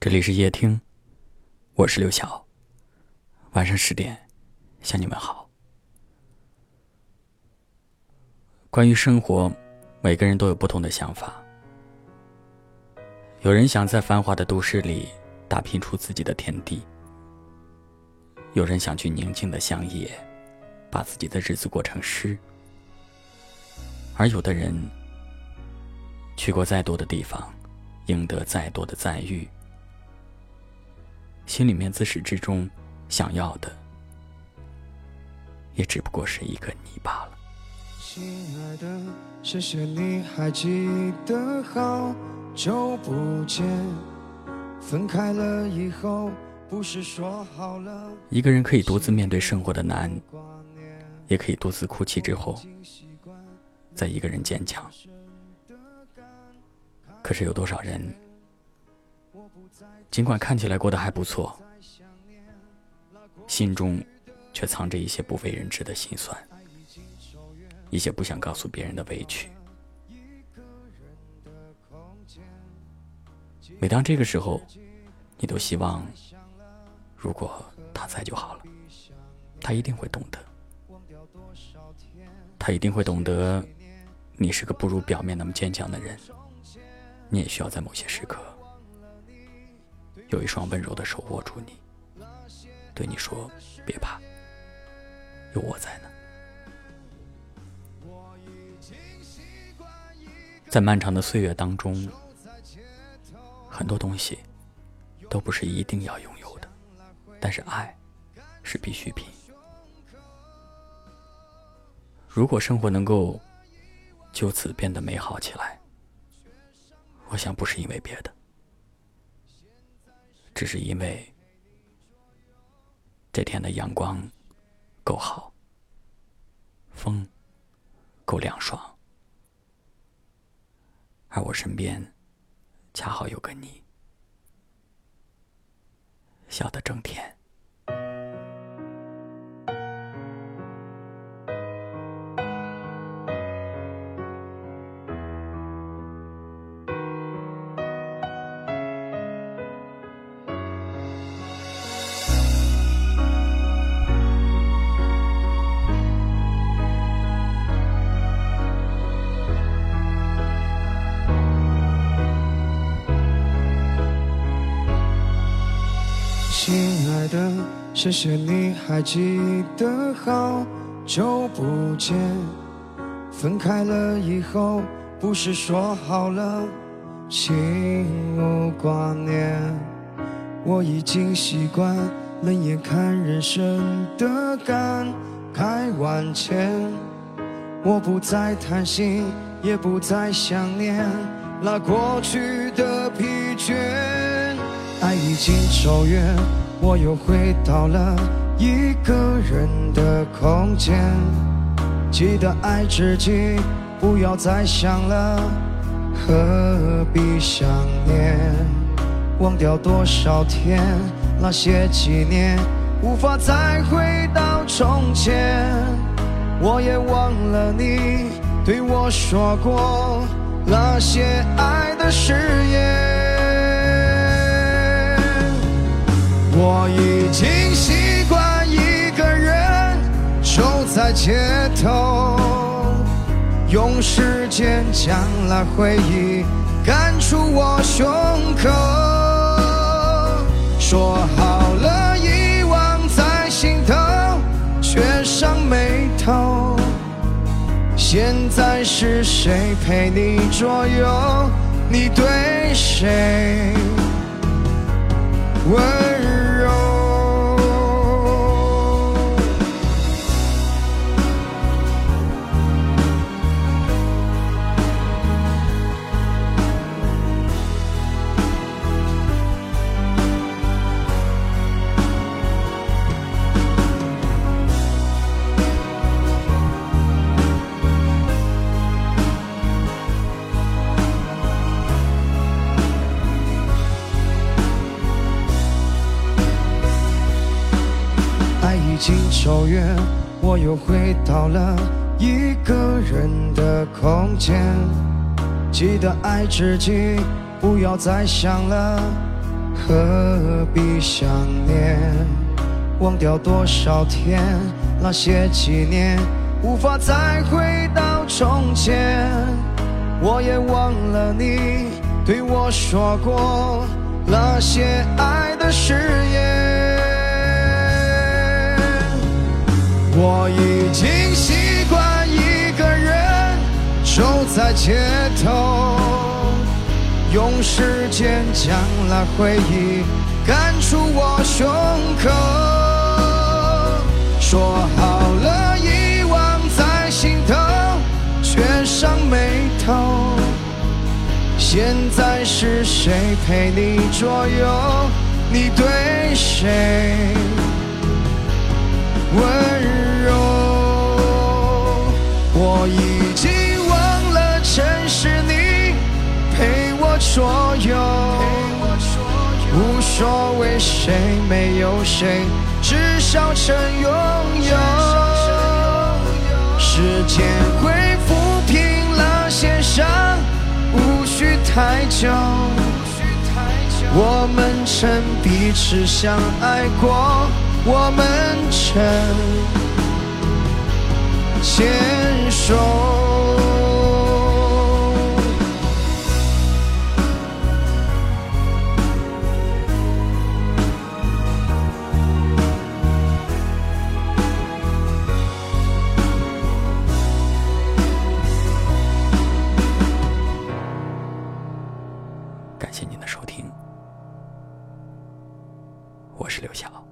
这里是夜听，我是刘晓。晚上十点，向你们好。关于生活，每个人都有不同的想法。有人想在繁华的都市里打拼出自己的天地，有人想去宁静的乡野，把自己的日子过成诗，而有的人去过再多的地方，赢得再多的赞誉。心里面自始至终想要的，也只不过是一个你罢了。亲爱的，谢谢你还记得好久不见，分开了以后不是说好了。一个人可以独自面对生活的难，也可以独自哭泣之后，再一个人坚强。可是有多少人？尽管看起来过得还不错，心中却藏着一些不为人知的心酸，一些不想告诉别人的委屈。每当这个时候，你都希望，如果他在就好了，他一定会懂得，他一定会懂得，你是个不如表面那么坚强的人，你也需要在某些时刻。有一双温柔的手握住你，对你说：“别怕，有我在呢。”在漫长的岁月当中，很多东西都不是一定要拥有的，但是爱是必需品。如果生活能够就此变得美好起来，我想不是因为别的。只是因为这天的阳光够好，风够凉爽，而我身边恰好有个你，笑得正甜。谢谢你还记得好久不见。分开了以后，不是说好了心无挂念。我已经习惯冷眼看人生的感慨万千。我不再贪心，也不再想念那过去的疲倦。爱已经走远，我又回到了一个人的空间。记得爱自己，不要再想了，何必想念？忘掉多少天，那些纪念，无法再回到从前。我也忘了你对我说过那些爱的誓言。我已经习惯一个人走在街头，用时间将那回忆赶出我胸口。说好了遗忘在心头，却上眉头。现在是谁陪你左右？你对谁温柔？经走远，我又回到了一个人的空间。记得爱自己，不要再想了，何必想念？忘掉多少天，那些纪念无法再回到从前。我也忘了你对我说过那些爱的誓言。我已经习惯一个人走在街头，用时间将那回忆赶出我胸口。说好了遗忘在心头，却上眉头。现在是谁陪你左右？你对谁所有。无所谓谁没有谁，至少曾拥有。时间会抚平那些伤，无需太久。我们曾彼此相爱过，我们曾牵手。感谢您的收听，我是刘晓。